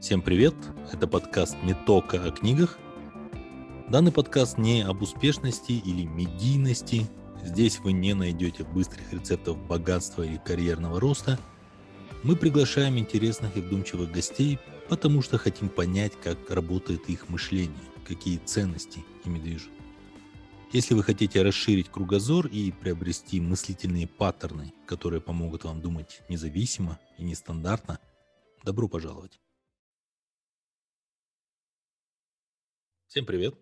Всем привет! Это подкаст не только о книгах. Данный подкаст не об успешности или медийности. Здесь вы не найдете быстрых рецептов богатства или карьерного роста. Мы приглашаем интересных и вдумчивых гостей, потому что хотим понять, как работает их мышление, какие ценности ими движут. Если вы хотите расширить кругозор и приобрести мыслительные паттерны, которые помогут вам думать независимо и нестандартно, добро пожаловать. Всем привет!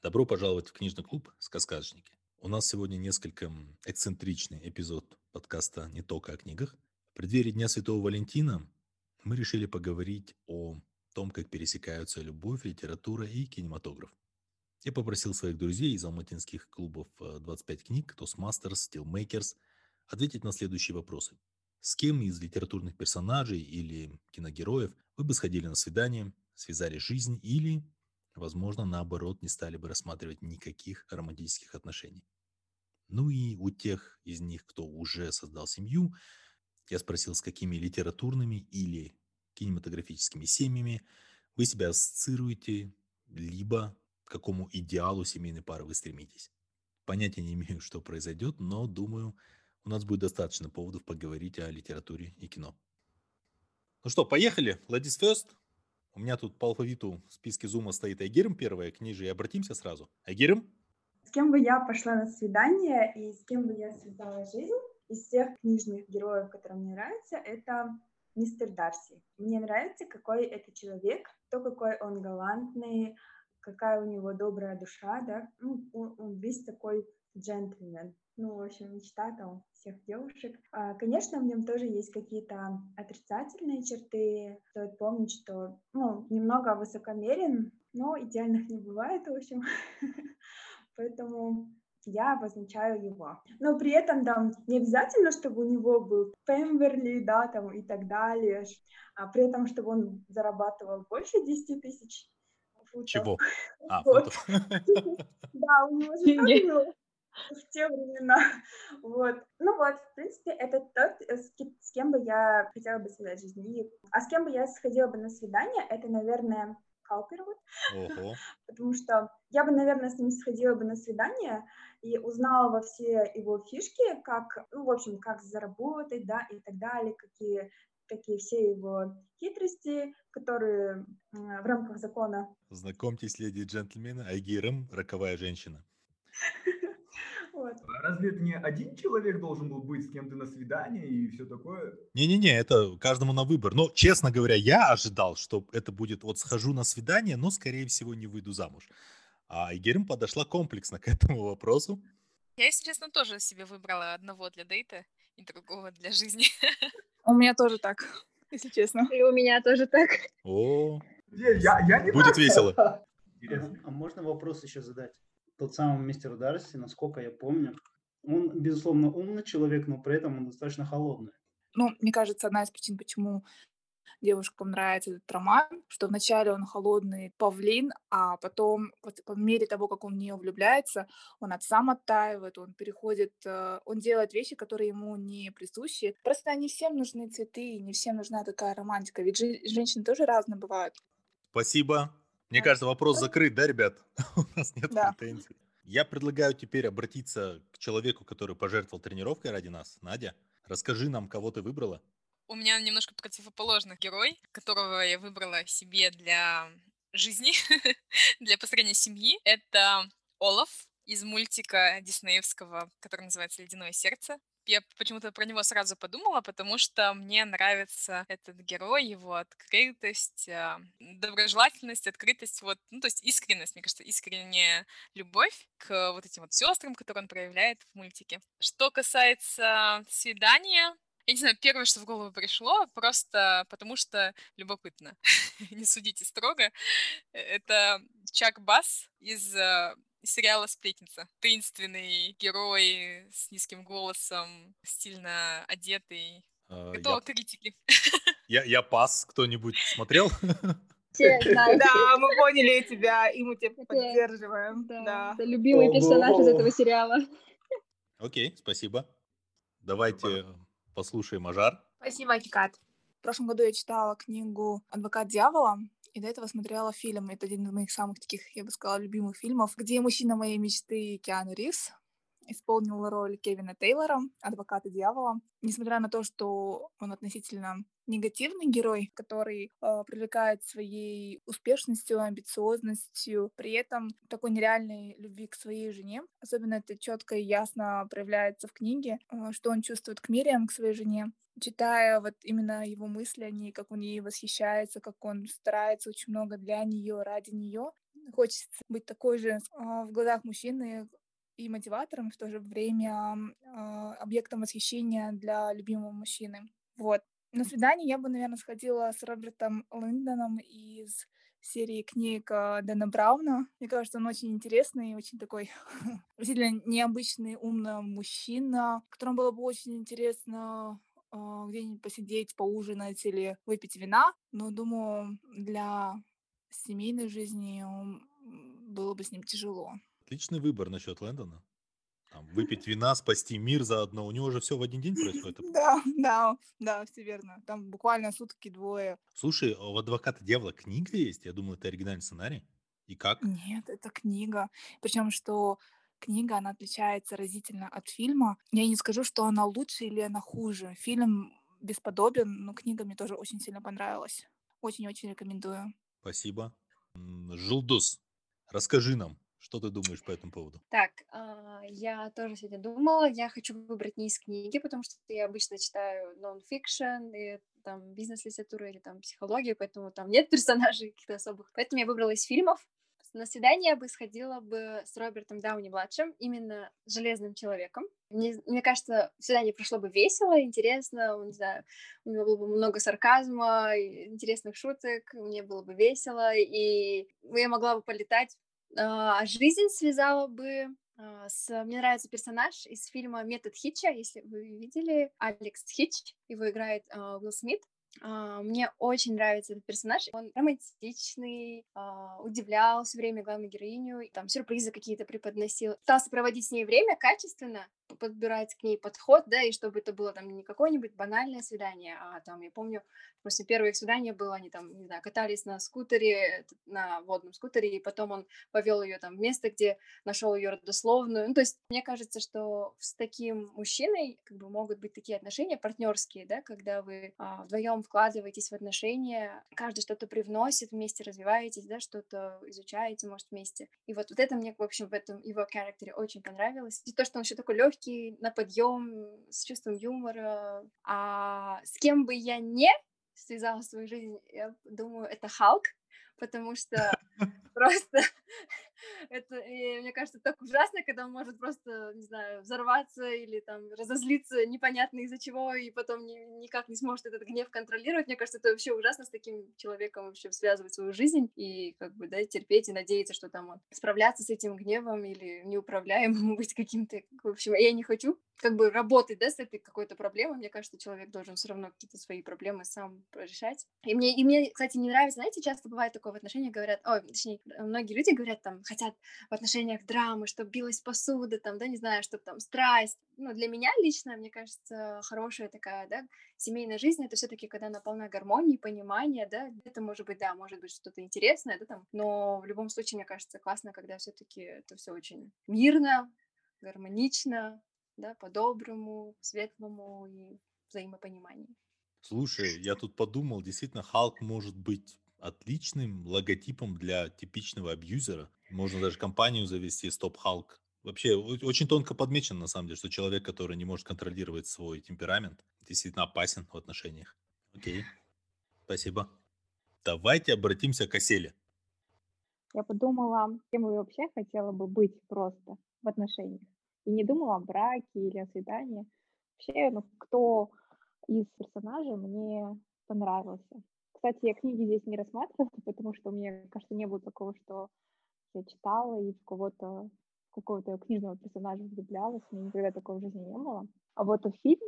Добро пожаловать в книжный клуб «Сказкажники». У нас сегодня несколько эксцентричный эпизод подкаста «Не только о книгах». В преддверии Дня Святого Валентина мы решили поговорить о том, как пересекаются любовь, литература и кинематограф. Я попросил своих друзей из алматинских клубов 25 э, книг, Toastmasters, Steelmakers, ответить на следующие вопросы. С кем из литературных персонажей или киногероев вы бы сходили на свидание, связали жизнь или возможно, наоборот, не стали бы рассматривать никаких романтических отношений. Ну и у тех из них, кто уже создал семью, я спросил, с какими литературными или кинематографическими семьями вы себя ассоциируете, либо к какому идеалу семейной пары вы стремитесь. Понятия не имею, что произойдет, но думаю, у нас будет достаточно поводов поговорить о литературе и кино. Ну что, поехали. Ladies first. У меня тут по алфавиту в списке зума стоит Айгерм первая, к ней же и обратимся сразу. Айгерм? С кем бы я пошла на свидание и с кем бы я связала жизнь из всех книжных героев, которые мне нравятся, это мистер Дарси. Мне нравится, какой это человек, то, какой он галантный, какая у него добрая душа, да, ну, он, он весь такой джентльмен ну, в общем, мечта там всех девушек. А, конечно, в нем тоже есть какие-то отрицательные черты. Стоит помнить, что, ну, немного высокомерен, но идеальных не бывает, в общем. Поэтому я обозначаю его. Но при этом, да, не обязательно, чтобы у него был Пемберли, да, там и так далее, а при этом, чтобы он зарабатывал больше 10 тысяч футов. Чего? А, футов. Да, у него же в те времена. Вот. Ну вот, в принципе, это тот, э, с кем бы я хотела бы связать жизнь. А с кем бы я сходила бы на свидание, это, наверное, Каупервуд. Потому что я бы, наверное, с ним сходила бы на свидание и узнала во все его фишки, как, ну, в общем, как заработать, да, и так далее, какие какие все его хитрости, которые в рамках закона. Знакомьтесь, леди и джентльмены, Айгиром, роковая женщина. Вот. А разве это не один человек должен был быть с кем-то на свидании и все такое? Не-не-не, это каждому на выбор. Но, честно говоря, я ожидал, что это будет вот схожу на свидание, но, скорее всего, не выйду замуж. А Игерим подошла комплексно к этому вопросу. Я, если честно, тоже себе выбрала одного для дейта и другого для жизни. У меня тоже так, если честно. И у меня тоже так. О, я, я не будет весело. А можно вопрос еще задать? Тот самый мистер Дарси, насколько я помню, он, безусловно, умный человек, но при этом он достаточно холодный. Ну, мне кажется, одна из причин, почему девушкам нравится этот роман, что вначале он холодный павлин, а потом, по мере того, как он в нее влюбляется, он от сам оттаивает, он переходит, э, он делает вещи, которые ему не присущи. Просто не всем нужны цветы, не всем нужна такая романтика, ведь женщины тоже разные бывают. Спасибо. Мне кажется, вопрос закрыт, да, ребят? У нас нет да. претензий. Я предлагаю теперь обратиться к человеку, который пожертвовал тренировкой ради нас. Надя, расскажи нам, кого ты выбрала. У меня немножко противоположный герой, которого я выбрала себе для жизни, для построения семьи. Это Олаф из мультика диснеевского, который называется «Ледяное сердце». Я почему-то про него сразу подумала, потому что мне нравится этот герой, его открытость, а, доброжелательность, открытость, вот, ну, то есть искренность, мне кажется, искренняя любовь к вот этим вот сестрам, которые он проявляет в мультике. Что касается свидания, я не знаю, первое, что в голову пришло, просто потому что любопытно. не судите строго. Э, это Чак Бас из а, сериала «Сплетница». Таинственный герой с низким голосом, стильно одетый. А, Готова я... критики. Я, я пас. Кто-нибудь смотрел? Да, мы поняли тебя, и мы тебя поддерживаем. Да. Это любимый персонаж из этого сериала. Окей, спасибо. Давайте послушаем Ажар. Спасибо, Кикат. В прошлом году я читала книгу «Адвокат дьявола», и до этого смотрела фильм. Это один из моих самых таких, я бы сказала, любимых фильмов, где мужчина моей мечты Киану Ривз исполнил роль Кевина Тейлора, адвоката дьявола. Несмотря на то, что он относительно негативный герой, который э, привлекает своей успешностью, амбициозностью, при этом такой нереальной любви к своей жене. Особенно это четко и ясно проявляется в книге, э, что он чувствует к Мириам, к своей жене. Читая вот именно его мысли о ней, как он ей восхищается, как он старается очень много для нее, ради нее, хочется быть такой же э, в глазах мужчины, и мотиватором, в то же время э, объектом восхищения для любимого мужчины. Вот. На свидание я бы, наверное, сходила с Робертом Линдоном из серии книг э, Дэна Брауна. Мне кажется, он очень интересный, очень такой действительно необычный, умный мужчина, которому было бы очень интересно где-нибудь посидеть, поужинать или выпить вина. Но, думаю, для семейной жизни было бы с ним тяжело. Отличный выбор насчет Лэндона. Там, выпить вина, спасти мир заодно. У него же все в один день происходит. Да, да, да, все верно. Там буквально сутки двое. Слушай, а у адвоката дьявола книга есть? Я думаю, это оригинальный сценарий. И как? Нет, это книга. Причем, что книга, она отличается разительно от фильма. Я не скажу, что она лучше или она хуже. Фильм бесподобен, но книга мне тоже очень сильно понравилась. Очень-очень рекомендую. Спасибо. Жилдус, расскажи нам, что ты думаешь по этому поводу? Так, а, я тоже сегодня думала, я хочу выбрать не из книги, потому что я обычно читаю нон-фикшн и там бизнес-литературу или там психологию, поэтому там нет персонажей каких-то особых. Поэтому я выбрала из фильмов. На свидание я бы сходила бы с Робертом Дауни-младшим, именно железным человеком. Мне, мне кажется, свидание прошло бы весело, интересно, не знаю, у него было бы много сарказма, интересных шуток, мне было бы весело, и я могла бы полетать а жизнь связала бы а, с... Мне нравится персонаж из фильма «Метод Хитча», если вы видели, Алекс Хитч, его играет uh, Уилл Смит. Uh, мне очень нравится этот персонаж. Он романтичный, uh, удивлял все время главную героиню, там сюрпризы какие-то преподносил. Пытался проводить с ней время качественно, подбирать к ней подход, да, и чтобы это было там не какое-нибудь банальное свидание, а там, я помню, после первых свидания было, они там, не знаю, катались на скутере, на водном скутере, и потом он повел ее там в место, где нашел ее родословную. Ну, то есть мне кажется, что с таким мужчиной как бы могут быть такие отношения партнерские, да, когда вы а, вдвоем вкладываетесь в отношения, каждый что-то привносит, вместе развиваетесь, да, что-то изучаете, может, вместе. И вот, вот это мне, в общем, в этом его характере очень понравилось. И то, что он еще такой легкий, легкий, на подъем, с чувством юмора. А с кем бы я не связала свою жизнь, я думаю, это Халк, потому что просто это, и, мне кажется, так ужасно, когда он может просто, не знаю, взорваться или там разозлиться непонятно из-за чего, и потом ни, никак не сможет этот гнев контролировать. Мне кажется, это вообще ужасно с таким человеком вообще связывать свою жизнь и как бы, да, терпеть и надеяться, что там он справляться с этим гневом или неуправляемым быть каким-то, в общем, я не хочу как бы работать, да, с этой какой-то проблемой. Мне кажется, человек должен все равно какие-то свои проблемы сам решать. И мне, и мне, кстати, не нравится, знаете, часто бывает такое в отношениях, говорят, ой, точнее, многие люди говорят, там, хотят в отношениях драмы, чтобы билась посуда, там, да, не знаю, чтобы там страсть. Ну, для меня лично, мне кажется, хорошая такая, да, семейная жизнь, это все таки когда она полна гармонии, понимания, да, это может быть, да, может быть что-то интересное, да, там, но в любом случае, мне кажется, классно, когда все таки это все очень мирно, гармонично, да, по-доброму, светлому и взаимопониманию. Слушай, я тут подумал, действительно, Халк может быть отличным логотипом для типичного абьюзера. Можно даже компанию завести Stop Hulk. Вообще очень тонко подмечено, на самом деле, что человек, который не может контролировать свой темперамент, действительно опасен в отношениях. Окей, спасибо. Давайте обратимся к Оселе. Я подумала, кем бы вообще хотела бы быть просто в отношениях. И не думала о браке или о свидании. Вообще, ну, кто из персонажей мне понравился. Кстати, я книги здесь не рассматривала, потому что мне кажется, не было такого, что я читала и в кого-то какого-то книжного персонажа влюблялась, у меня никогда такого в жизни не было. А вот фильм,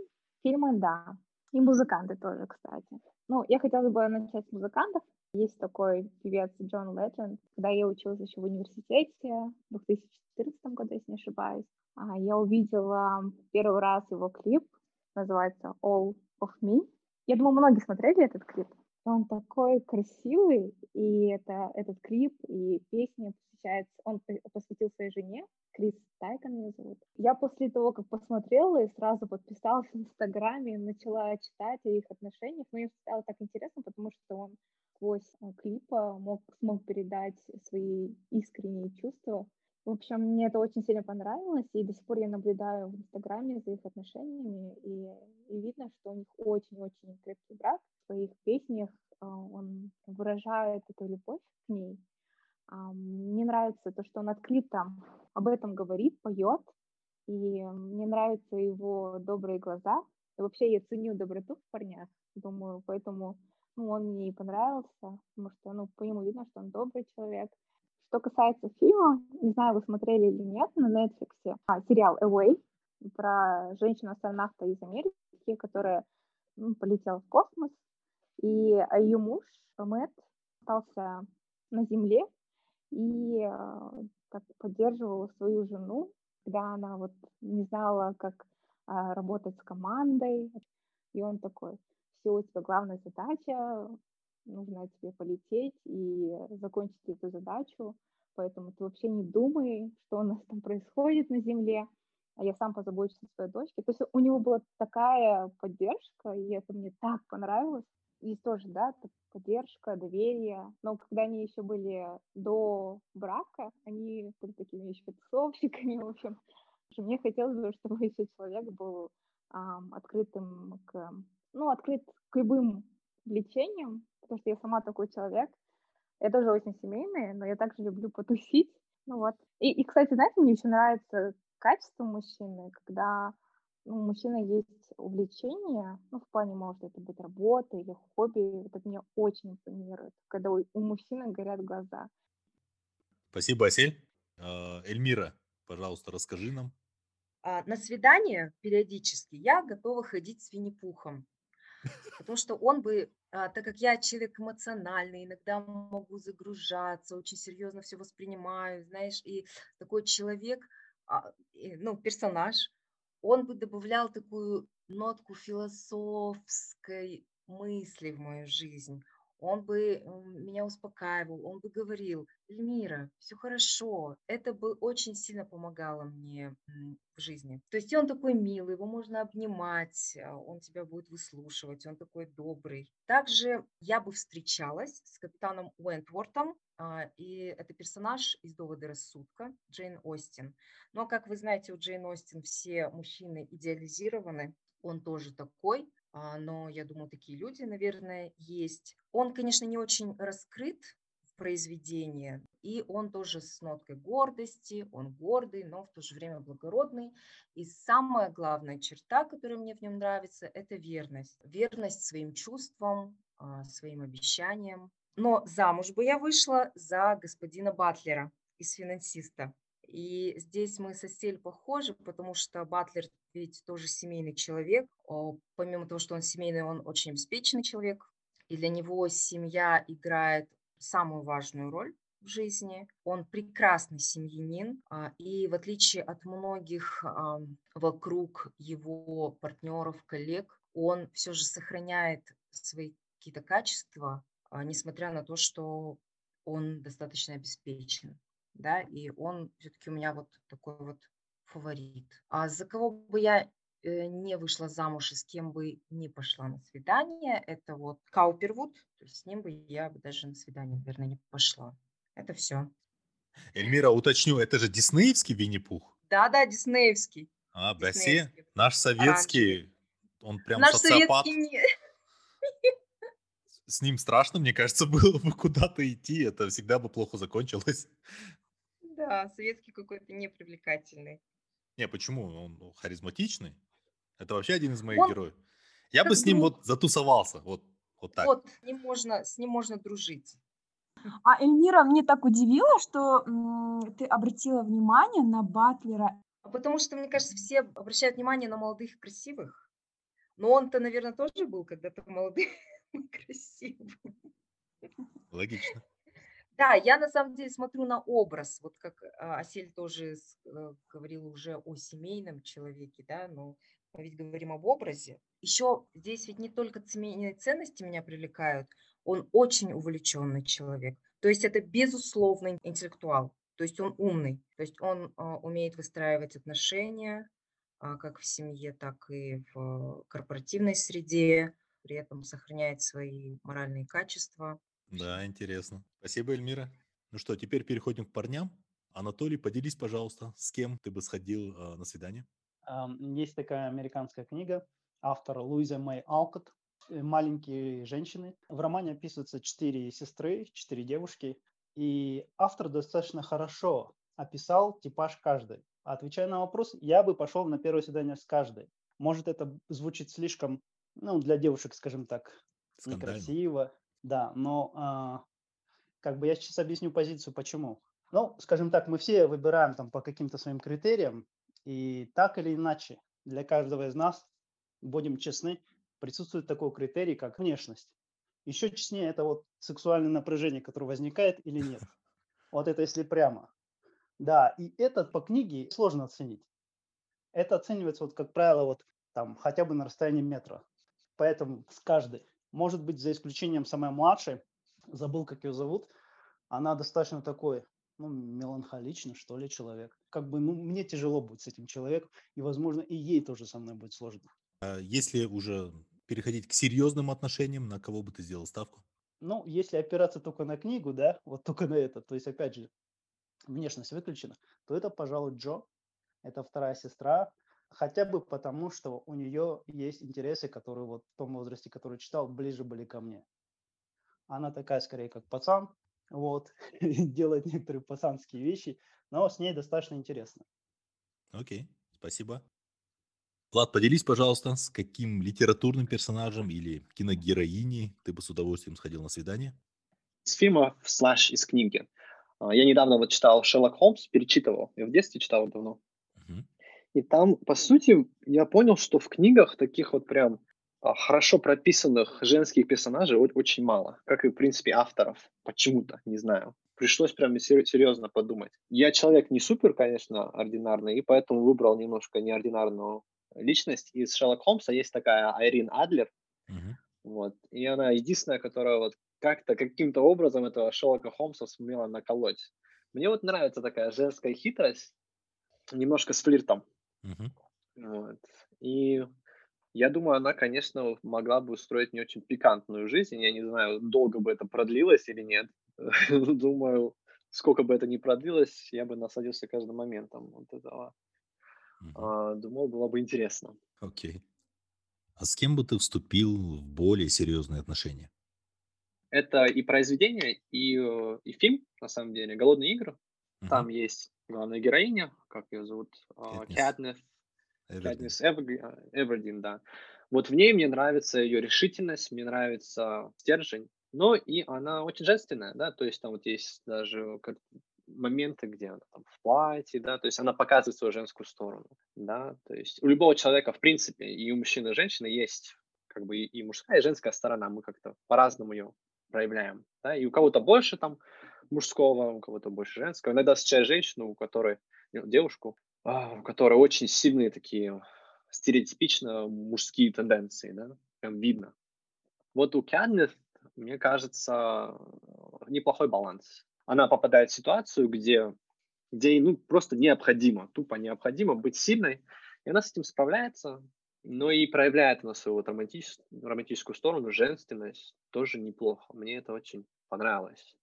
фильмы, да. И музыканты тоже, кстати. Ну, я хотела бы начать с музыкантов. Есть такой певец Джон Ледженд. Когда я училась еще в университете в 2014 году, если не ошибаюсь, а, я увидела первый раз его клип, называется All of Me. Я думаю, многие смотрели этот клип. Он такой красивый, и это, этот клип, и песня посвящается, он посвятил своей жене, Крис Тайкон ее зовут. Я после того, как посмотрела и сразу подписалась в Инстаграме, начала читать о их отношениях, но мне стало так интересно, потому что он сквозь э, клипа мог, смог передать свои искренние чувства. В общем, мне это очень сильно понравилось, и до сих пор я наблюдаю в Инстаграме за их отношениями, и, и видно, что у них очень-очень крепкий брак. Своих песнях а, он выражает эту любовь к ней. А, мне нравится то, что он открыто об этом говорит, поет, и мне нравятся его добрые глаза. И вообще я ценю доброту в парнях, думаю, поэтому ну, он мне и понравился, потому что ну, по нему видно, что он добрый человек. Что касается фильма, не знаю, вы смотрели или нет, на Netflix а, сериал Away про женщину-астронавта из Америки, которая ну, полетела в космос, и а ее муж Мэтт остался на Земле и э, так поддерживал свою жену, когда она вот не знала, как а, работать с командой. И он такой, все, у тебя главная задача, нужно тебе полететь и закончить эту задачу, поэтому ты вообще не думай, что у нас там происходит на Земле, а я сам позабочусь о своей дочке. То есть у него была такая поддержка, и это мне так понравилось. И тоже, да, поддержка, доверие. Но когда они еще были до брака, они были такими еще тусовщиками, в общем. Мне хотелось бы, чтобы еще человек был um, открытым к ну, открыт к любым влечениям, потому что я сама такой человек. Я тоже очень семейная, но я также люблю потусить. Ну вот. И, и кстати, знаете, мне еще нравится качество мужчины, когда у мужчины есть увлечение, ну, в плане, может это быть работа или хобби, вот это меня очень импонирует, когда у, у мужчины горят глаза. Спасибо, Асель. А, Эльмира, пожалуйста, расскажи нам. А, на свидание периодически я готова ходить с Винни-Пухом. Потому что он бы, а, так как я человек эмоциональный, иногда могу загружаться, очень серьезно все воспринимаю, знаешь, и такой человек, ну, персонаж, он бы добавлял такую нотку философской мысли в мою жизнь он бы меня успокаивал, он бы говорил, Эльмира, все хорошо. Это бы очень сильно помогало мне в жизни. То есть он такой милый, его можно обнимать, а, он тебя будет выслушивать, он такой добрый. Также я бы встречалась с капитаном Уэнтвортом, а, и это персонаж из «Довода рассудка» Джейн Остин. Но, как вы знаете, у Джейн Остин все мужчины идеализированы, он тоже такой. А, но я думаю, такие люди, наверное, есть. Он, конечно, не очень раскрыт в произведении, и он тоже с ноткой гордости, он гордый, но в то же время благородный. И самая главная черта, которая мне в нем нравится, это верность. Верность своим чувствам, а, своим обещаниям. Но замуж бы я вышла за господина Батлера из финансиста. И здесь мы со Сель похожи, потому что Батлер ведь тоже семейный человек. Помимо того, что он семейный, он очень обеспеченный человек. И для него семья играет самую важную роль в жизни. Он прекрасный семьянин, а, и в отличие от многих вокруг его партнеров, коллег, он все же сохраняет свои какие-то качества, а, несмотря на то, что он достаточно обеспечен да, и он все-таки у меня вот такой вот фаворит. А за кого бы я э, не вышла замуж и с кем бы не пошла на свидание, это вот Каупервуд, то есть с ним бы я бы даже на свидание, наверное, не пошла. Это все. Эльмира, уточню, это же диснеевский Винни-Пух? Да-да, диснеевский. А, Басе, наш советский, Оранжевый. он прям наш социопат. Советский С ним страшно, мне кажется, было бы куда-то идти, это всегда бы плохо закончилось. Да, советский какой-то непривлекательный. Не, почему? Он харизматичный. Это вообще один из моих Он героев. Я бы с ним вот затусовался, вот, вот так. Вот, с ним можно, с ним можно дружить. А Эльмира мне так удивила, что м, ты обратила внимание на Батлера. А потому что, мне кажется, все обращают внимание на молодых и красивых. Но он-то, наверное, тоже был когда-то молодым и красивым. Логично. Да, я на самом деле смотрю на образ, вот как а, Асель тоже э, говорила уже о семейном человеке, да, но мы ведь говорим об образе. Еще здесь ведь не только семейные ценности меня привлекают, он очень увлеченный человек. То есть это безусловный интеллектуал, то есть он умный, то есть он а, умеет выстраивать отношения, а, как в семье, так и в корпоративной среде, при этом сохраняет свои моральные качества. Да, интересно. Спасибо, Эльмира. Ну что, теперь переходим к парням. Анатолий, поделись, пожалуйста, с кем ты бы сходил э, на свидание? Есть такая американская книга, автор Луиза Мэй Алкот э, «Маленькие женщины». В романе описываются четыре сестры, четыре девушки, и автор достаточно хорошо описал типаж каждой. Отвечая на вопрос, я бы пошел на первое свидание с каждой. Может, это звучит слишком, ну, для девушек, скажем так, Скандально. некрасиво, да, но а, как бы я сейчас объясню позицию, почему. Ну, скажем так, мы все выбираем там по каким-то своим критериям, и так или иначе для каждого из нас, будем честны, присутствует такой критерий, как внешность. Еще честнее это вот сексуальное напряжение, которое возникает или нет. Вот это если прямо. Да, и это по книге сложно оценить. Это оценивается, вот, как правило, вот там хотя бы на расстоянии метра. Поэтому с каждой. Может быть, за исключением самой младшей, забыл, как ее зовут, она достаточно такой ну, меланхоличный, что ли, человек. Как бы, ну, мне тяжело будет с этим человеком, и, возможно, и ей тоже со мной будет сложно. А если уже переходить к серьезным отношениям, на кого бы ты сделал ставку? Ну, если опираться только на книгу, да, вот только на это, то есть, опять же, внешность выключена, то это, пожалуй, Джо. Это вторая сестра, хотя бы потому, что у нее есть интересы, которые вот в том возрасте, который читал, ближе были ко мне. Она такая, скорее, как пацан, вот, делает некоторые пацанские вещи, но с ней достаточно интересно. Окей, спасибо. Влад, поделись, пожалуйста, с каким литературным персонажем или киногероиней ты бы с удовольствием сходил на свидание? С фильма слэш из книги. А, я недавно вот читал Шерлок Холмс, перечитывал. Я в детстве читал давно. И там, по сути, я понял, что в книгах таких вот прям а, хорошо прописанных женских персонажей очень мало, как и, в принципе, авторов. Почему-то, не знаю. Пришлось прям серьезно подумать. Я человек не супер, конечно, ординарный, и поэтому выбрал немножко неординарную личность. Из Шерлок Холмса есть такая Айрин Адлер. Uh-huh. Вот. И она единственная, которая вот как-то, каким-то образом этого Шерлока Холмса сумела наколоть. Мне вот нравится такая женская хитрость, немножко с флиртом. Uh-huh. Вот. И я думаю, она, конечно, могла бы устроить не очень пикантную жизнь. Я не знаю, долго бы это продлилось или нет. Думаю, сколько бы это ни продлилось, я бы насладился каждым моментом вот этого. Mm-hmm. Думаю, было бы интересно. Окей. Okay. А с кем бы ты вступил в более серьезные отношения? Это и произведение, и, э, и фильм, на самом деле, «Голодные игры». Uh-huh. Там есть главная героиня, как ее зовут, Кэтнис. Катнис Эвердин, да. Вот в ней мне нравится ее решительность, мне нравится стержень, но и она очень женственная, да, то есть там вот есть даже моменты, где она там в платье, да, то есть она показывает свою женскую сторону, да, то есть у любого человека, в принципе, и у мужчины и женщины есть как бы и мужская, и женская сторона, мы как-то по-разному ее проявляем, да, и у кого-то больше там мужского, у кого-то больше женского, иногда встречаешь женщину, у которой, ну, девушку, а, у которой очень сильные такие стереотипично мужские тенденции, да, прям видно. Вот у Кяднет, мне кажется, неплохой баланс. Она попадает в ситуацию, где, где ей ну, просто необходимо, тупо необходимо быть сильной, и она с этим справляется, но и проявляет на свою вот романтич, романтическую сторону, женственность, тоже неплохо. Мне это очень понравилось.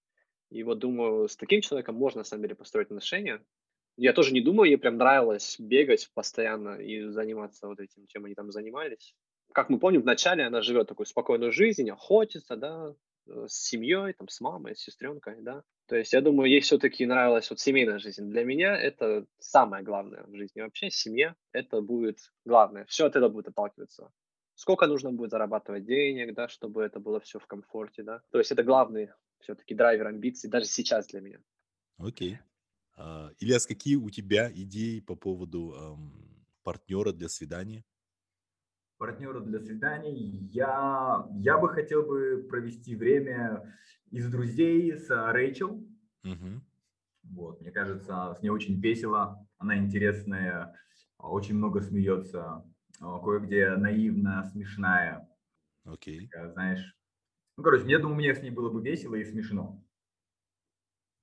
И вот думаю, с таким человеком можно, на самом деле, построить отношения, я тоже не думаю, ей прям нравилось бегать постоянно и заниматься вот этим, чем они там занимались. Как мы помним, вначале она живет такую спокойную жизнь, охотится, да, э, с семьей, там, с мамой, с сестренкой, да. То есть я думаю, ей все-таки нравилась вот семейная жизнь. Для меня это самое главное в жизни вообще. Семья – это будет главное. Все от этого будет отталкиваться. Сколько нужно будет зарабатывать денег, да, чтобы это было все в комфорте, да. То есть это главный все-таки драйвер амбиций даже сейчас для меня. Окей. Okay. А, Ильяс, какие у тебя идеи по поводу эм, партнера для свидания? Партнера для свиданий я, я бы хотел бы провести время из друзей с Рэйчел. Угу. Вот, мне кажется, с ней очень весело, она интересная, очень много смеется. кое-где наивная, смешная. Окей. Okay. Знаешь, ну, короче, я думаю, мне с ней было бы весело и смешно.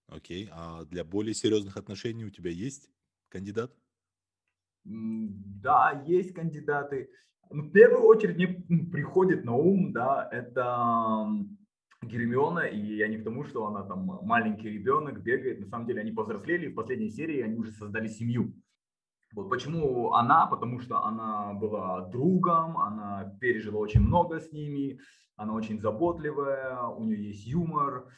Окей, а для более серьезных отношений у тебя есть кандидат? Да, есть кандидаты. Ну, в первую очередь мне приходит на ум, да, это Гермиона, и я не к тому, что она там маленький ребенок, бегает. На самом деле они повзрослели, в последней серии они уже создали семью. Вот почему она? Потому что она была другом, она пережила очень много с ними, она очень заботливая, у нее есть юмор,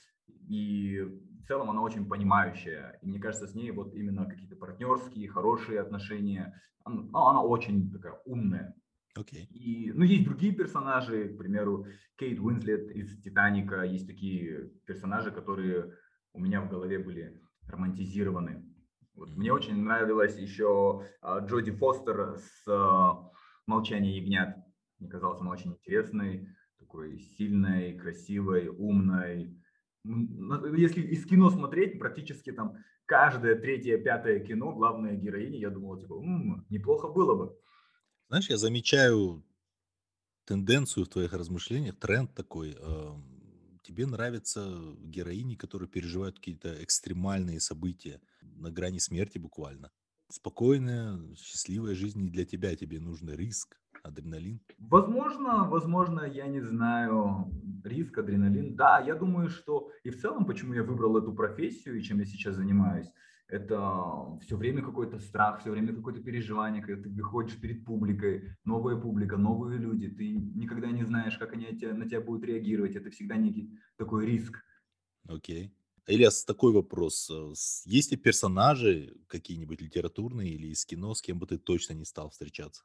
и в целом она очень понимающая. И мне кажется, с ней вот именно какие-то партнерские, хорошие отношения. Она, ну, она очень такая умная. Okay. И, ну, есть другие персонажи, к примеру, Кейт Уинслет из «Титаника». Есть такие персонажи, которые у меня в голове были романтизированы. Вот. Мне очень нравилась еще а, Джоди Фостер с а, «Молчание ягнят». Мне казалось, она очень интересной, такой сильной, красивой, умной. Если из кино смотреть, практически там каждое третье, пятое кино, главная героиня, я думал, типа, м-м, неплохо было бы. Знаешь, я замечаю тенденцию в твоих размышлениях, тренд такой. э, Тебе нравятся героини, которые переживают какие-то экстремальные события на грани смерти буквально. Спокойная, счастливая жизнь не для тебя, тебе нужен риск, адреналин. Возможно, возможно, я не знаю, риск, адреналин. Да, я думаю, что и в целом, почему я выбрал эту профессию и чем я сейчас занимаюсь, это все время какой-то страх, все время какое-то переживание, когда ты выходишь перед публикой, новая публика, новые люди, ты никогда не знаешь, как они на тебя будут реагировать, это всегда некий такой риск. Окей. Okay. Ильяс, такой вопрос. Э, есть ли персонажи какие-нибудь литературные или из кино, с кем бы ты точно не стал встречаться?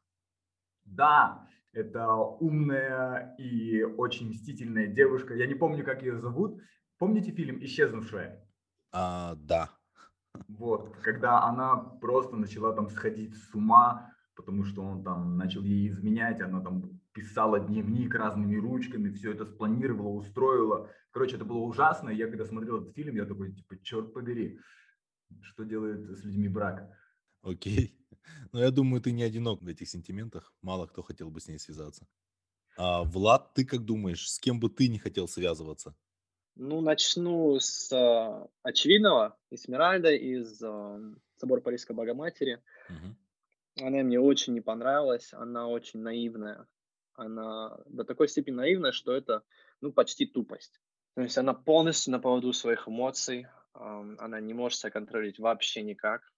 Да, это умная и очень мстительная девушка. Я не помню, как ее зовут. Помните фильм «Исчезнувшая»? А, да, вот, когда она просто начала там сходить с ума, потому что он там начал ей изменять, она там писала дневник разными ручками, все это спланировала, устроила. Короче, это было ужасно. Я когда смотрел этот фильм, я такой, типа, черт побери, что делает с людьми брак? Окей. Ну, я думаю, ты не одинок в этих сентиментах. Мало кто хотел бы с ней связаться. А, Влад, ты как думаешь, с кем бы ты не хотел связываться? Ну, начну с э, очевидного. Эсмеральда из э, Собора Парижской Богоматери. Угу. Она мне очень не понравилась. Она очень наивная. Она до такой степени наивная, что это ну, почти тупость. То есть она полностью на поводу своих эмоций. Э, она не может себя контролировать вообще никак.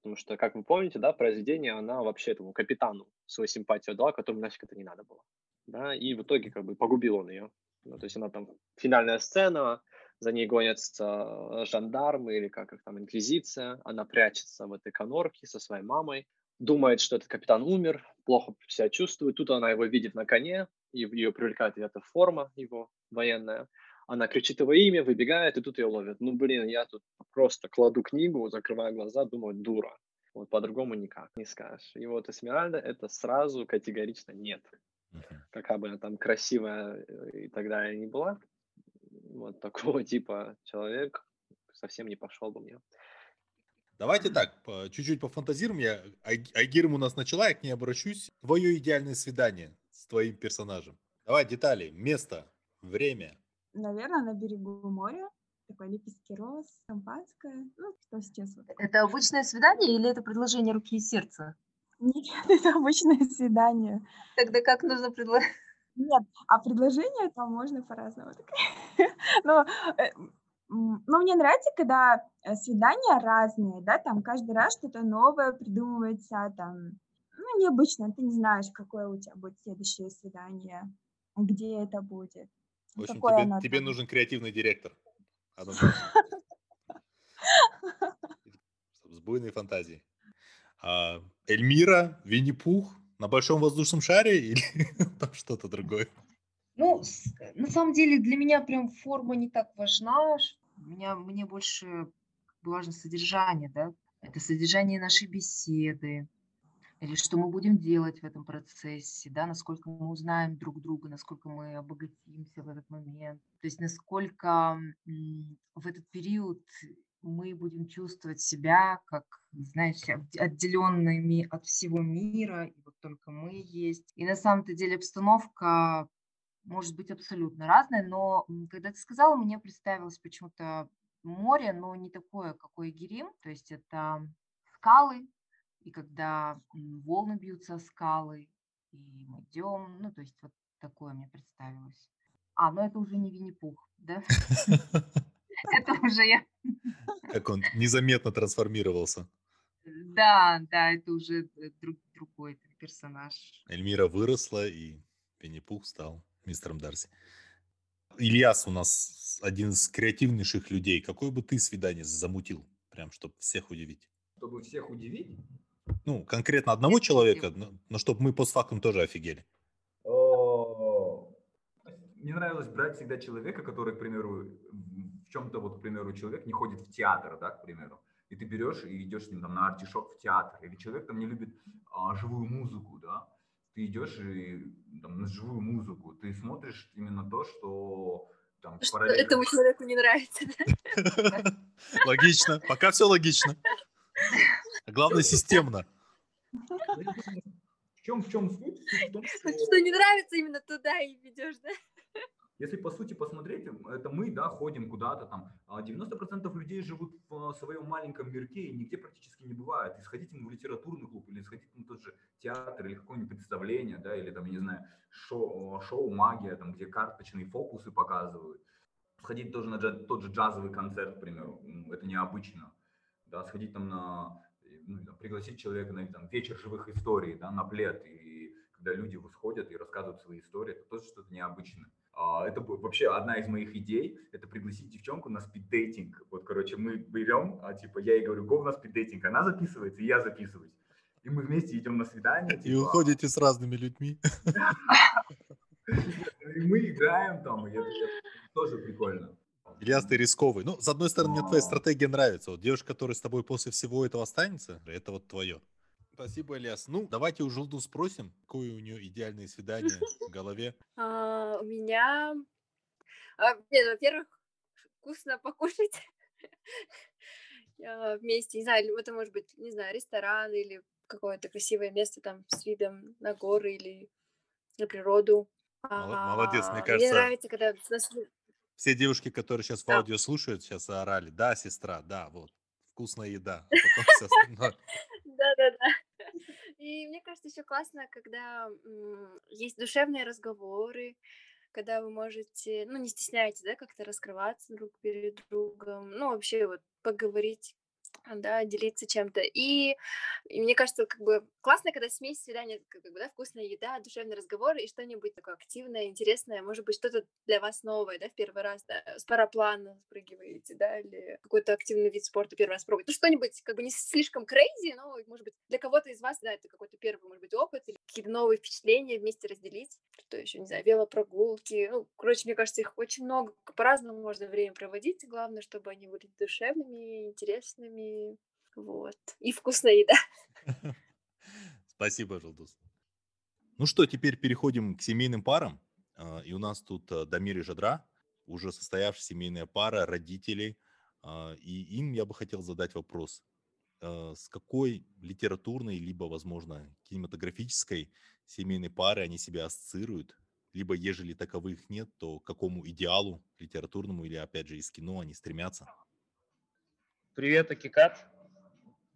Потому что, как вы помните, да, произведение, она вообще этому капитану свою симпатию дала, которому нафиг это не надо было. Да, и в итоге как бы погубил он ее. Ну, то есть она там финальная сцена, за ней гонятся жандармы или как их там, инквизиция, она прячется в этой конорке со своей мамой, думает, что этот капитан умер, плохо себя чувствует, тут она его видит на коне, и ее привлекает эта форма его военная, она кричит его имя, выбегает, и тут ее ловят. Ну, блин, я тут просто кладу книгу, закрываю глаза, думаю, дура. Вот по-другому никак не скажешь. И вот Эсмеральда это сразу категорично нет. Какая бы она там красивая э, и так далее не была, вот такого типа человек совсем не пошел бы мне. Давайте так, чуть-чуть пофантазируем. Я, Айгирм у нас начала, я к ней обращусь. Твое идеальное свидание с твоим персонажем. Давай детали, место, время. Наверное, на берегу моря. Такой лепестки роз, шампанское. Ну, что сейчас вот. Это обычное свидание или это предложение руки и сердца? Нет, это обычное свидание. Тогда как нужно предложить? Нет, а предложение там можно по-разному. Но, э, но мне нравится, когда э, свидания разные, да, там каждый раз что-то новое придумывается, там, ну, необычно, ты не знаешь, какое у тебя будет следующее свидание, где это будет. В общем, тебе, тебе нужен креативный директор. С буйной фантазией. А, Эльмира, Винни-Пух на большом воздушном шаре или там что-то другое? Ну, на самом деле для меня прям форма не так важна. Меня, мне больше важно содержание, да? Это содержание нашей беседы, или что мы будем делать в этом процессе, да, насколько мы узнаем друг друга, насколько мы обогатимся в этот момент, то есть насколько в этот период мы будем чувствовать себя как, знаешь, отделенными от всего мира, и вот только мы есть. И на самом-то деле обстановка может быть абсолютно разная, но когда ты сказала, мне представилось почему-то море, но не такое, какое Гирим, то есть это скалы, и когда волны бьются о скалы, и мы идем, ну, то есть вот такое мне представилось. А, ну это уже не Винни-Пух, да? Это уже я. Как он незаметно трансформировался. Да, да, это уже э, другой персонаж. Эльмира выросла, и Винни-Пух стал мистером Дарси. Ильяс у нас один из креативнейших людей. Какое бы ты свидание замутил? Прям, чтобы всех удивить. Чтобы всех удивить? Ну, конкретно одного человека, но, но чтобы мы постфактум тоже офигели. Мне нравилось брать всегда человека, который, к примеру, в чем-то, вот, к примеру, человек не ходит в театр, да, к примеру, и ты берешь и идешь с ним там на артишок в театр, или человек там не любит а, живую музыку, да, ты идешь и там, на живую музыку, ты смотришь именно то, что там что параллельно... этому человеку не нравится. Логично, пока все логично. Главное системно. В чем, в чем суть? В том, что... что не нравится, именно туда и ведешь, да? Если по сути посмотреть, это мы, да, ходим куда-то там, 90% а людей живут в своем маленьком мирке и нигде практически не бывает. И сходить ему в литературный клуб, или сходить на тот же театр, или какое-нибудь представление, да, или там, не знаю, шоу, шоу магия, там, где карточные фокусы показывают. Сходить тоже на джаз, тот же джазовый концерт, к примеру, это необычно. Да, сходить там на, ну, пригласить человека на там, вечер живых историй, да, на плед, и когда люди восходят и рассказывают свои истории, это тоже что-то необычное. А, это вообще одна из моих идей, это пригласить девчонку на спиддейтинг. Вот, короче, мы берем, а, типа, я ей говорю, го на спиддейтинг, она записывается, и я записываюсь. И мы вместе идем на свидание. Типа, и уходите с разными людьми. И мы играем там, и это тоже прикольно. Ильяс, ты рисковый. Ну, с одной стороны, мне твоя стратегия нравится. Вот девушка, которая с тобой после всего этого останется, это вот твое. Спасибо, Ильяс. Ну, давайте у Желду спросим, какое у нее идеальное свидание в голове. А, у меня... А, во-первых, вкусно покушать вместе. Не знаю, это может быть, не знаю, ресторан или какое-то красивое место там с видом на горы или на природу. Молодец, мне кажется. Мне нравится, когда... Все девушки, которые сейчас в аудио слушают, сейчас орали. Да, сестра, да, вот. Вкусная еда. А Да-да-да. И мне кажется, еще классно, когда есть душевные разговоры, когда вы можете, ну, не стесняетесь, да, как-то раскрываться друг перед другом, ну, вообще вот поговорить да, делиться чем-то. И, и мне кажется, как бы классно, когда смесь свидания, как бы, да, вкусная еда, душевный разговор и что-нибудь такое активное, интересное, может быть, что-то для вас новое, да, в первый раз, да, с параплана спрыгиваете, да, или какой-то активный вид спорта первый раз пробуете. Ну, что-нибудь, как бы, не слишком крейзи, но, может быть, для кого-то из вас, да, это какой-то первый, может быть, опыт или какие-то новые впечатления вместе разделить. Что еще, не знаю, велопрогулки. Ну, короче, мне кажется, их очень много. По-разному можно время проводить. Главное, чтобы они были душевными, интересными. Вот. И вкусная еда. Спасибо, Желдус. Ну что, теперь переходим к семейным парам. А, и у нас тут а, Дамир и Жадра, уже состоявшаяся семейная пара, родители. А, и им я бы хотел задать вопрос. С какой литературной, либо, возможно, кинематографической семейной пары они себя ассоциируют? Либо, ежели таковых нет, то к какому идеалу литературному или, опять же, из кино они стремятся? Привет, Акикат.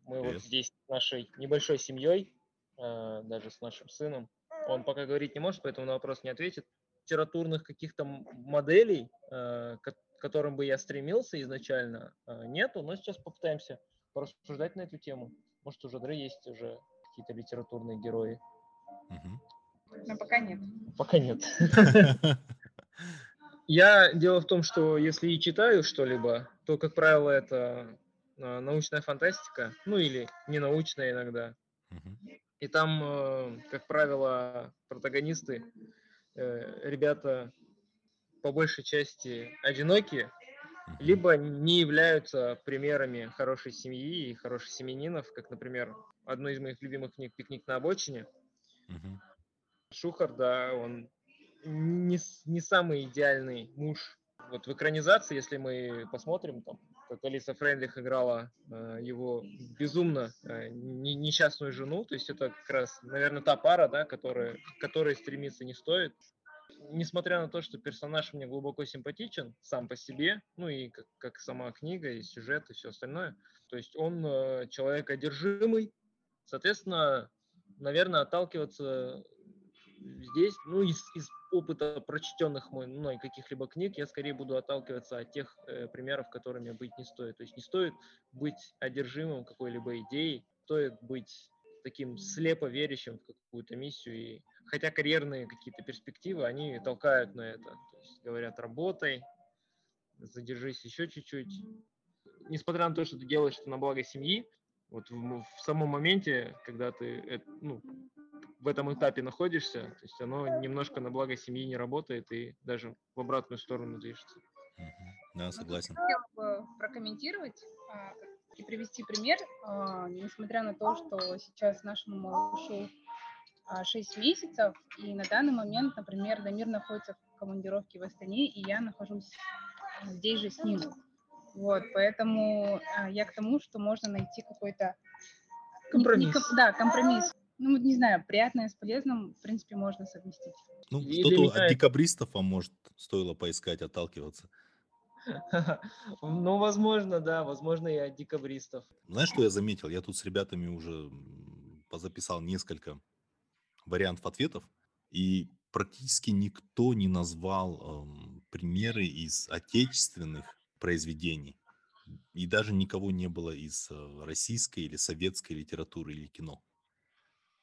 Мы Привет. вот здесь с нашей небольшой семьей, э, даже с нашим сыном. Он пока говорить не может, поэтому на вопрос не ответит. Литературных каких-то моделей, э, к которым бы я стремился изначально, э, нету, но сейчас попытаемся порассуждать на эту тему. Может, у Жадры есть уже какие-то литературные герои. Угу. Но пока нет. Пока нет. Я дело в том, что если и читаю что-либо, то, как правило, это а, научная фантастика, ну или не научная иногда. И там, э, как правило, протагонисты, э, ребята по большей части одинокие, либо не являются примерами хорошей семьи и хороших семенинов, как, например, одно из моих любимых книг «Пикник на обочине». Шухар, да, он не, не самый идеальный муж. Вот в экранизации, если мы посмотрим, там, как Алиса Френдлих играла э, его безумно э, несчастную жену, то есть это как раз, наверное, та пара, да, которая, которой стремиться не стоит. Несмотря на то, что персонаж мне глубоко симпатичен сам по себе, ну и как, как сама книга, и сюжет, и все остальное, то есть он э, человек одержимый, соответственно, наверное, отталкиваться здесь, ну, из, из опыта прочтенных мной каких-либо книг, я скорее буду отталкиваться от тех э, примеров, которыми быть не стоит. То есть не стоит быть одержимым какой-либо идеей, стоит быть таким слепо верящим в какую-то миссию. И, хотя карьерные какие-то перспективы, они толкают на это. То есть говорят, работай, задержись еще чуть-чуть. Несмотря на то, что ты делаешь это на благо семьи, вот в, в самом моменте, когда ты ну, в этом этапе находишься, то есть оно немножко на благо семьи не работает и даже в обратную сторону движется. Да, согласен. Хотела бы прокомментировать а, и привести пример, а, несмотря на то, что сейчас нашему малышу 6 а, месяцев, и на данный момент, например, Дамир находится в командировке в Астане, и я нахожусь здесь же с ним. Вот, поэтому я к тому, что можно найти какой-то компромисс. Не, не, да, компромисс ну, не знаю, приятное с полезным, в принципе, можно совместить. Ну, что-то от декабристов вам, может, стоило поискать, отталкиваться. Ну, возможно, да, возможно, и от декабристов. Знаешь, что я заметил? Я тут с ребятами уже позаписал несколько вариантов ответов, и практически никто не назвал эм, примеры из отечественных произведений. И даже никого не было из э, российской или советской литературы или кино.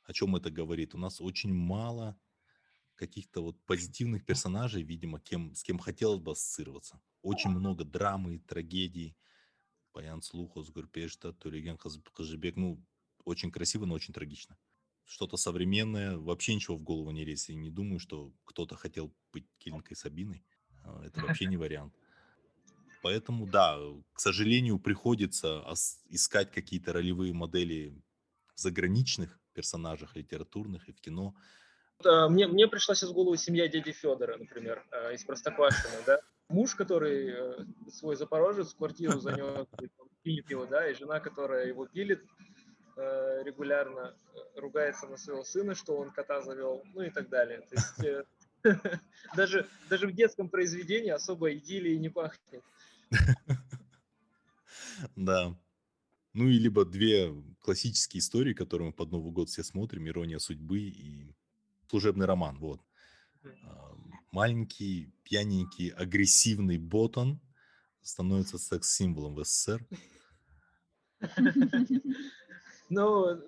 О чем это говорит? У нас очень мало каких-то вот позитивных персонажей, видимо, кем, с кем хотелось бы ассоциироваться. Очень много драмы, трагедий. Паян Слухос, Гурпешта, Туреген Хажибек. Ну, очень красиво, но очень трагично. Что-то современное, вообще ничего в голову не лезет. И не думаю, что кто-то хотел быть Килинкой Сабиной. А, это вообще не вариант. Поэтому, да, к сожалению, приходится искать какие-то ролевые модели заграничных персонажах литературных и в кино. А, мне, мне пришла сейчас в голову семья дяди Федора, например, а, из Простоквашино, да. Муж, который э, свой запорожец в квартиру занес, пилит его, да, и жена, которая его пилит, э, регулярно э, ругается на своего сына, что он кота завел, ну и так далее. То есть даже, даже в детском произведении особо идиллии не пахнет. Да, ну и либо две классические истории, которые мы под Новый год все смотрим, «Ирония судьбы» и «Служебный роман». Вот. А, маленький, пьяненький, агрессивный Ботан становится секс-символом в СССР. Ну,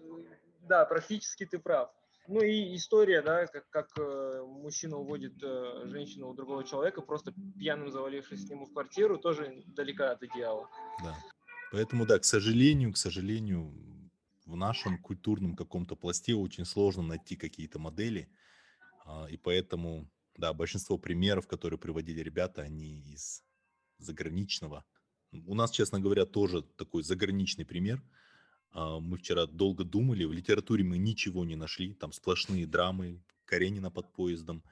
да, практически ты прав. Ну и история, да, как, как э, мужчина уводит э, женщину у другого человека, просто пьяным завалившись к нему в квартиру, тоже далека от идеала. Да. Поэтому, да, к сожалению, к сожалению, в нашем культурном каком-то пласте очень сложно найти какие-то модели, а, и поэтому, да, большинство примеров, которые приводили ребята, они из заграничного. У нас, честно говоря, тоже такой заграничный пример. А, мы вчера долго думали, в литературе мы ничего не нашли, там сплошные драмы, Каренина под поездом.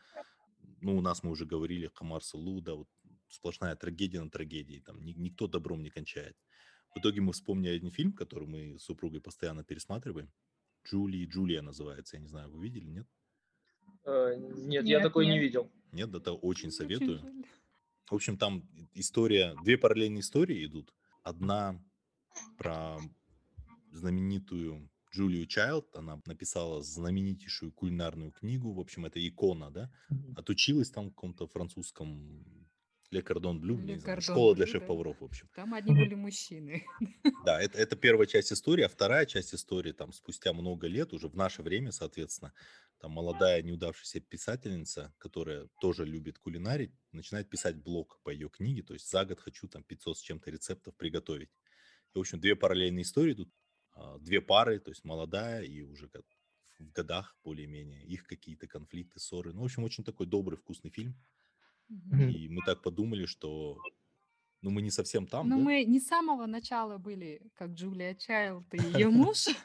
Ну, у нас мы уже говорили, Хамар Сулу, да, вот сплошная трагедия на трагедии, там никто добром не кончает. В итоге мы вспомнили один фильм, который мы с супругой постоянно пересматриваем. Джули и Джулия называется. Я не знаю, вы видели, нет? Э, нет, я такой не видел. Нет, это очень советую. В общем, там история, две параллельные истории идут. Одна про знаменитую Джулию Чайлд, она написала знаменитейшую кулинарную книгу, в общем, это икона, да, отучилась там в каком-то французском Ле Кордон Блю, не знаю, школа для шеф-поваров, в общем. Там одни были мужчины. Да, это, это первая часть истории, а вторая часть истории, там, спустя много лет, уже в наше время, соответственно, там молодая неудавшаяся писательница, которая тоже любит кулинарить, начинает писать блог по ее книге, то есть за год хочу там 500 с чем-то рецептов приготовить. И, в общем, две параллельные истории тут, две пары, то есть молодая и уже в годах более-менее, их какие-то конфликты, ссоры. Ну, в общем, очень такой добрый, вкусный фильм. И мы так подумали, что ну мы не совсем там, Но да? мы не с самого начала были, как Джулия Чайлд и ее муж.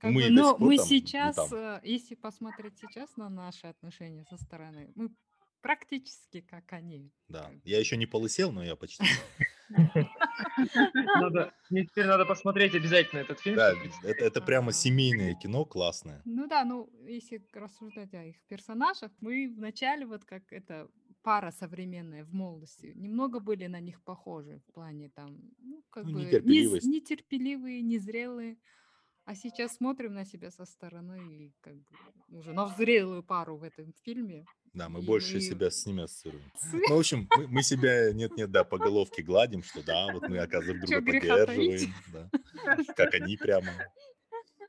Как Мы бы, но мы там, сейчас, там. э, если посмотреть сейчас на наши отношения со стороны, мы практически как они. Да, я еще не полысел, но я почти. Надо, мне теперь надо посмотреть обязательно этот фильм. Да, это, это прямо семейное кино классное. Ну да, ну если рассуждать о их персонажах, мы вначале вот как это пара современная в молодости, немного были на них похожи в плане там, ну как Ну, бы нетерпеливость. нез- нетерпеливые, незрелые. А сейчас смотрим на себя со стороны и как бы уже на зрелую пару в этом фильме. Да, мы И больше себя с ними ассоциируем. Ну, в общем, мы, мы себя нет-нет, да, по головке гладим, что да, вот мы, оказывается, друг друга поддерживаем, да, как они прямо.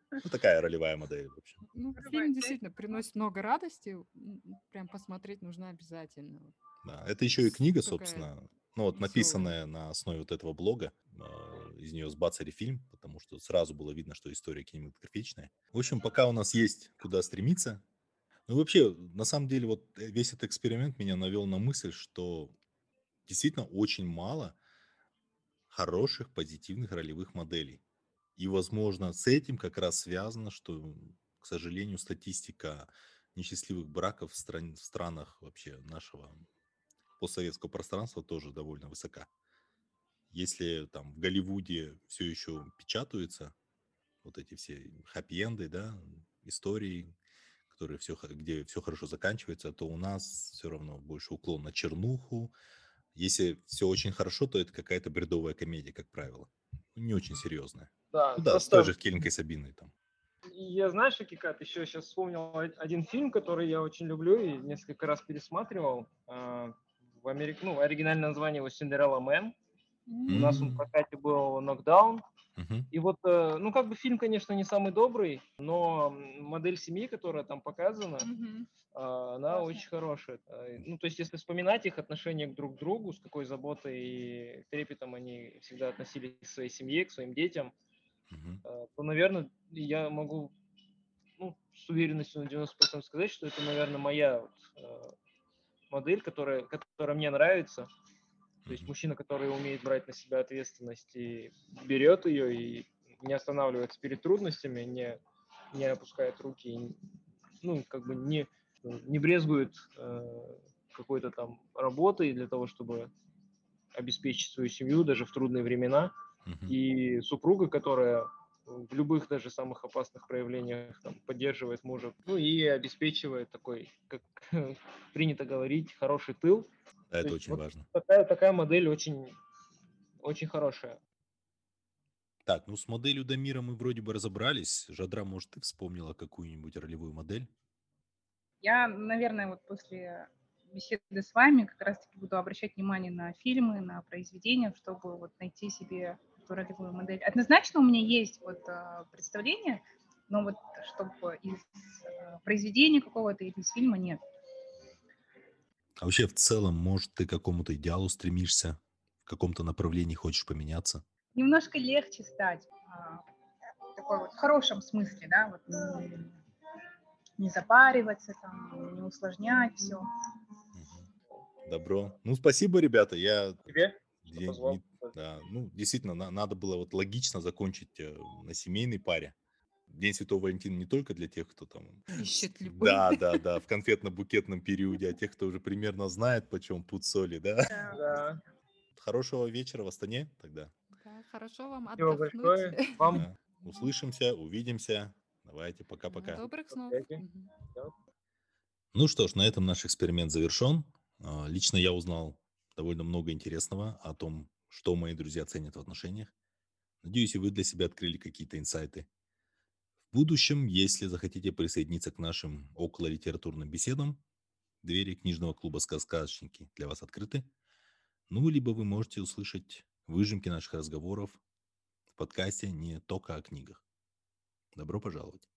Ну, такая ролевая модель, в общем. Ну, фильм действительно приносит много радости. Прям посмотреть нужно обязательно. Да, это еще и книга, собственно, ну вот написанная на основе вот этого блога. а, Из нее сбацали фильм, потому что сразу было видно, что история кинематографичная. В общем, пока у нас есть куда стремиться. Ну, вообще, на самом деле, вот э, весь этот эксперимент меня навел на мысль, что действительно очень мало хороших, позитивных ролевых моделей. И, возможно, с этим как раз связано, что, к сожалению, статистика несчастливых браков в, стран- в странах вообще нашего постсоветского пространства тоже довольно высока. Если там в Голливуде все еще печатаются вот эти все хэппи-энды, да, истории, которые все, где все хорошо заканчивается, то у нас все равно больше уклон на чернуху. Если все очень хорошо, то это какая-то бредовая комедия, как правило. Не очень серьезная. Да, Ну да, с просто той же Келинкой Сабиной там. я, знаешь, Акикат, еще сейчас вспомнил один фильм, который я очень люблю и несколько раз пересматривал. А, В Америке, ну, оригинальное название его «Cinderella Man». У нас он в прокате был «Нокдаун». Мгм. И вот, э, ну, как бы фильм, конечно, не самый добрый, но модель семьи, которая там показана, а, она очень хорошая. А, Ну, то есть, если вспоминать их отношение к друг другу, с какой заботой и трепетом они всегда относились к своей семье, к своим детям, а, то, наверное, я могу ну, с уверенностью на 90% сказать, что это, наверное, моя вот, э, модель, которая, которая мне нравится. То есть мужчина, который умеет брать на себя ответственность и берет ее, и не останавливается перед трудностями, не, не опускает руки, ну, как бы не, не брезгует э, какой-то там работой для того, чтобы обеспечить свою семью даже в трудные времена. Мгм. И супруга, которая в любых даже самых опасных проявлениях там, поддерживает мужа, ну и обеспечивает такой, как принято говорить, хороший тыл. Да, это есть очень вот важно. Такая, такая модель очень, очень хорошая. Так, ну с моделью Дамира мы вроде бы разобрались. Жадра, может, ты вспомнила какую-нибудь ролевую модель? Я, наверное, вот после беседы с вами как раз-таки буду обращать внимание на фильмы, на произведения, чтобы вот найти себе эту ролевую модель. Однозначно у меня есть вот а, представление, но вот чтобы из а, произведения какого-то или из фильма нет. А вообще в целом, может, ты к какому-то идеалу стремишься? В каком-то направлении хочешь поменяться? Немножко легче стать, а, в такой вот хорошем смысле, да, вот не, не запариваться, там, не усложнять все. Добро. Ну, спасибо, ребята. Я Тебе? не- да, ну, действительно, на- надо было вот логично закончить э, на семейной паре. День Святого Валентина не только для тех, кто там... Ищет любовь. Да, да, да, в конфетно-букетном периоде, а тех, кто уже примерно знает, почем пуд соли, да? Да. Хорошего вечера в Астане тогда. Да, хорошо вам отдохнуть. большое. Вам Да. Услышимся, увидимся. Давайте, пока-пока. Добрых снов. Ну что ж, на этом наш эксперимент завершен. А, Лично я узнал довольно много интересного о том, что мои друзья ценят в отношениях. Надеюсь, и вы для себя открыли какие-то инсайты. В будущем, если захотите присоединиться к нашим около литературным беседам, двери книжного клуба «Сказкашники» для вас открыты. Ну, либо вы можете услышать выжимки наших разговоров в подкасте «Не только о книгах». Добро пожаловать!